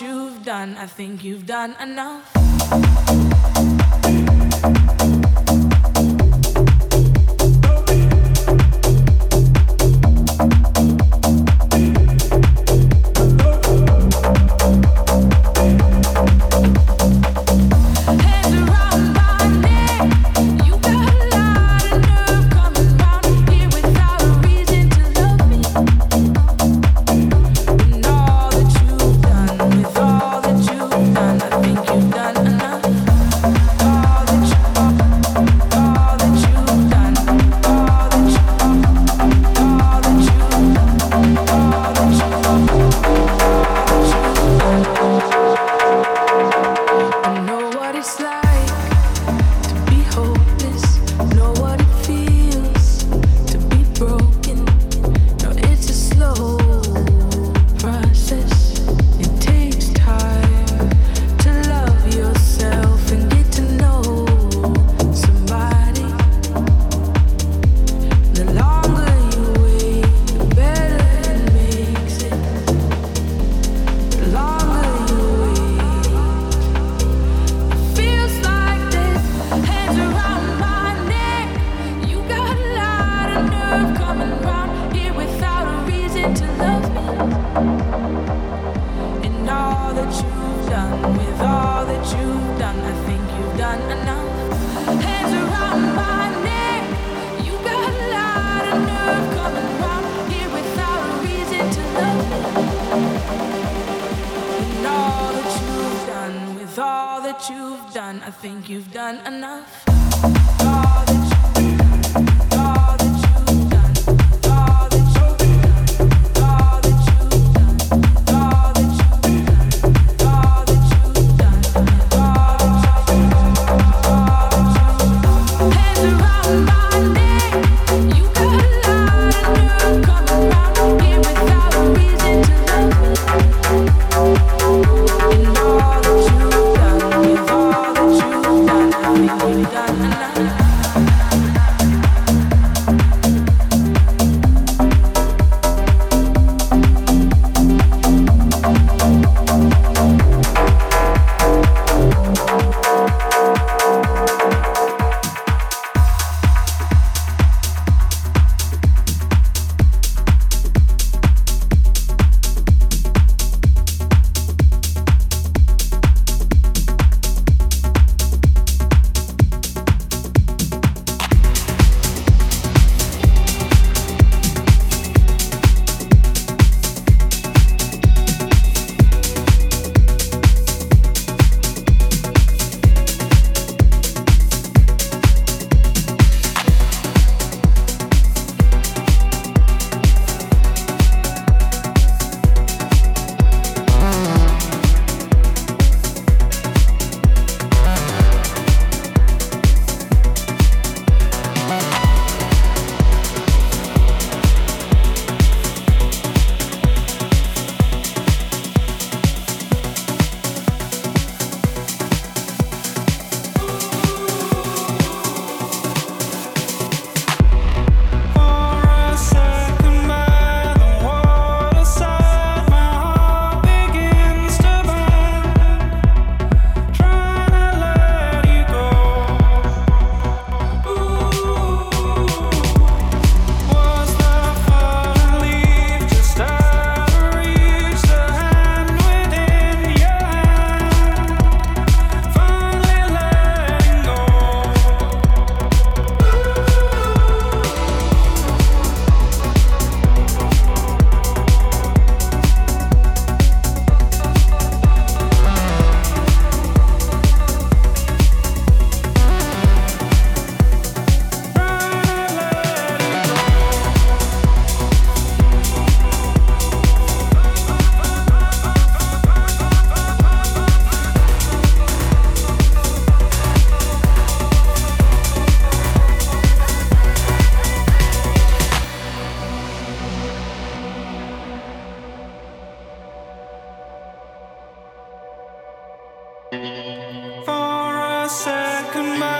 you've done, I think you've done enough. For a second, my